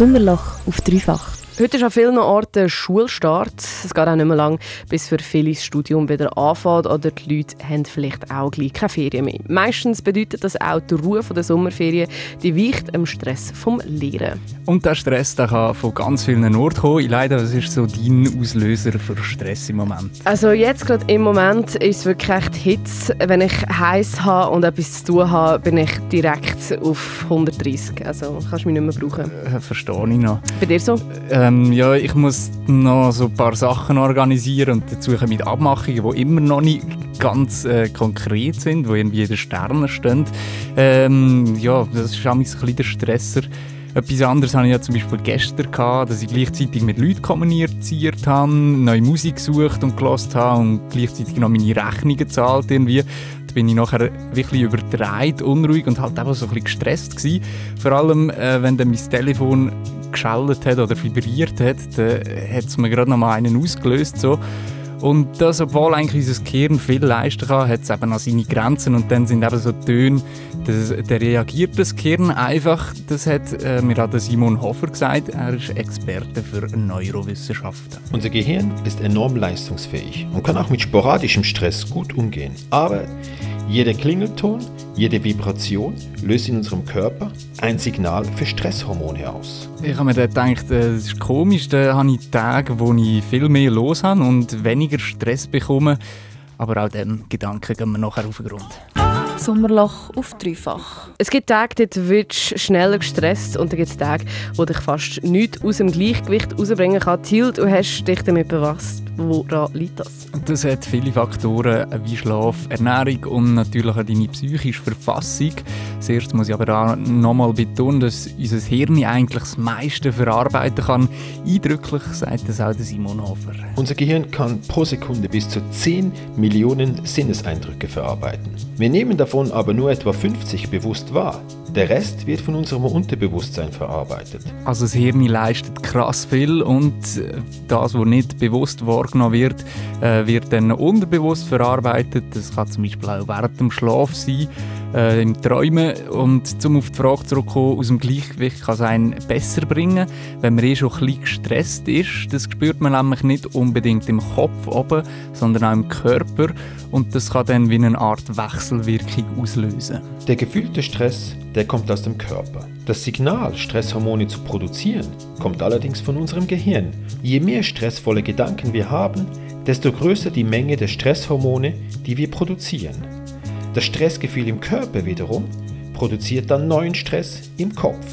Sommerloch auf dreifach. Heute ist an vielen Orten Schulstart. Es geht auch nicht mehr lang, bis für viele das Studium wieder anfängt oder die Leute haben vielleicht auch gleich keine Ferien mehr. Meistens bedeutet das auch die Ruhe der Sommerferien, die weicht am Stress vom Lehren. Und der Stress der kann von ganz vielen Orten kommen. Leider, was ist so dein Auslöser für Stress im Moment? Also jetzt gerade im Moment ist es wirklich echt Hitze. Wenn ich heiß habe und etwas zu tun habe, bin ich direkt auf 130. Also kannst du mich nicht mehr brauchen. Äh, verstehe ich noch. Bei dir so? Ähm, ja, ich muss noch so ein paar Sachen organisieren und dazu mit Abmachungen, die immer noch nicht ganz äh, konkret sind, wo irgendwie in den Sternen stehen. Ähm, ja, das ist auch ein bisschen der Stresser. Etwas anderes hatte ich ja zum Beispiel gestern, gehabt, dass ich gleichzeitig mit Leuten kommuniziert habe, neue Musik gesucht und gelost habe und gleichzeitig noch meine Rechnungen gezahlt irgendwie. Da bin ich nachher wirklich überdreht, unruhig und halt einfach so ein bisschen gestresst gewesen. Vor allem, äh, wenn dann mein Telefon geschaltet hat oder vibriert hat, dann hat es mir gerade noch mal einen ausgelöst. So. Und das, obwohl eigentlich unser Gehirn viel leisten kann, hat es eben auch seine Grenzen und dann sind eben so Töne, da reagiert das Gehirn einfach. Das hat äh, mir auch Simon Hofer gesagt, er ist Experte für Neurowissenschaften. Unser Gehirn ist enorm leistungsfähig und kann auch mit sporadischem Stress gut umgehen. Aber jeder Klingelton, jede Vibration löst in unserem Körper ein Signal für Stresshormone aus. Ich habe mir dann gedacht, äh, das ist komisch, da habe ich Tage, wo ich viel mehr los habe und weniger Stress bekomme. Aber auch diesen Gedanken gehen wir nachher auf den Grund. Sommerloch auf dreifach. Es gibt Tage, dort wirst du schneller gestresst und dann gibt es Tage, wo dich fast nichts aus dem Gleichgewicht rausbringen kann. Thiel, du hast dich damit befasst. Woran liegt das? Das hat viele Faktoren wie Schlaf, Ernährung und natürlich auch deine psychische Verfassung. Zuerst muss ich aber auch nochmal betonen, dass unser Hirn eigentlich das meiste verarbeiten kann. Eindrücklich sagt das auch Simon Hofer. Unser Gehirn kann pro Sekunde bis zu 10 Millionen Sinneseindrücke verarbeiten. Wir nehmen davon aber nur etwa 50 bewusst wahr. Der Rest wird von unserem Unterbewusstsein verarbeitet. Also das Hirn leistet krass viel und das, was nicht bewusst wahrgenommen wird, äh, wird dann unterbewusst verarbeitet. Das kann zum Beispiel auch während dem Schlaf sein äh, im Träumen. Und um auf die Frage zurückzukommen, aus dem Gleichgewicht kann es einen besser bringen, wenn man eh schon ein bisschen gestresst ist. Das spürt man nämlich nicht unbedingt im Kopf oben, sondern auch im Körper. Und das kann dann wie eine Art Wechselwirkung auslösen. Der gefühlte Stress, der kommt aus dem Körper. Das Signal, Stresshormone zu produzieren, kommt allerdings von unserem Gehirn. Je mehr stressvolle Gedanken wir haben, desto größer die Menge der Stresshormone, die wir produzieren. Das Stressgefühl im Körper wiederum produziert dann neuen Stress im Kopf.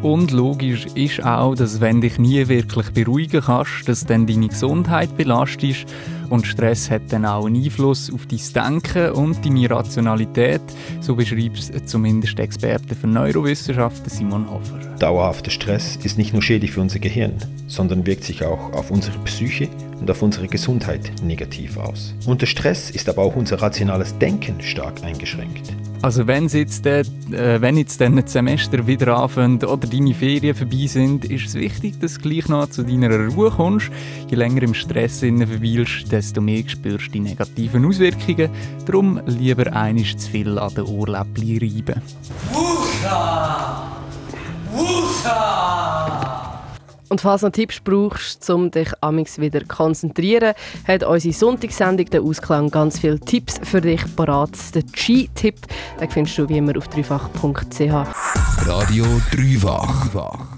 Und logisch ist auch, dass wenn dich nie wirklich beruhigen kannst, dass dann deine Gesundheit belastet und Stress hat dann auch einen Einfluss auf dein Denken und deine Rationalität. So beschreibt es zumindest der Experte für Neurowissenschaften Simon Hofer. Dauerhafter Stress ist nicht nur schädlich für unser Gehirn, sondern wirkt sich auch auf unsere Psyche und auf unsere Gesundheit negativ aus. Unter Stress ist aber auch unser rationales Denken stark eingeschränkt. Also wenn jetzt, äh, wenn jetzt dann das Semester wieder anfängt oder deine Ferien vorbei sind, ist es wichtig, dass du gleich noch zu deiner Ruhe kommst. Je länger im Stress verweilst, desto mehr spürst du die negativen Auswirkungen. Darum lieber einiges zu viel an den Ohrläppchen reiben. Wucha! Wucha! Und falls du noch Tipps brauchst, um dich amix wieder zu konzentrieren, hat unsere Sonntagssendung «Der Ausklang» ganz viele Tipps für dich parat. Der G-Tipp, den findest du wie immer auf dreifach.ch. Radio Dreifach.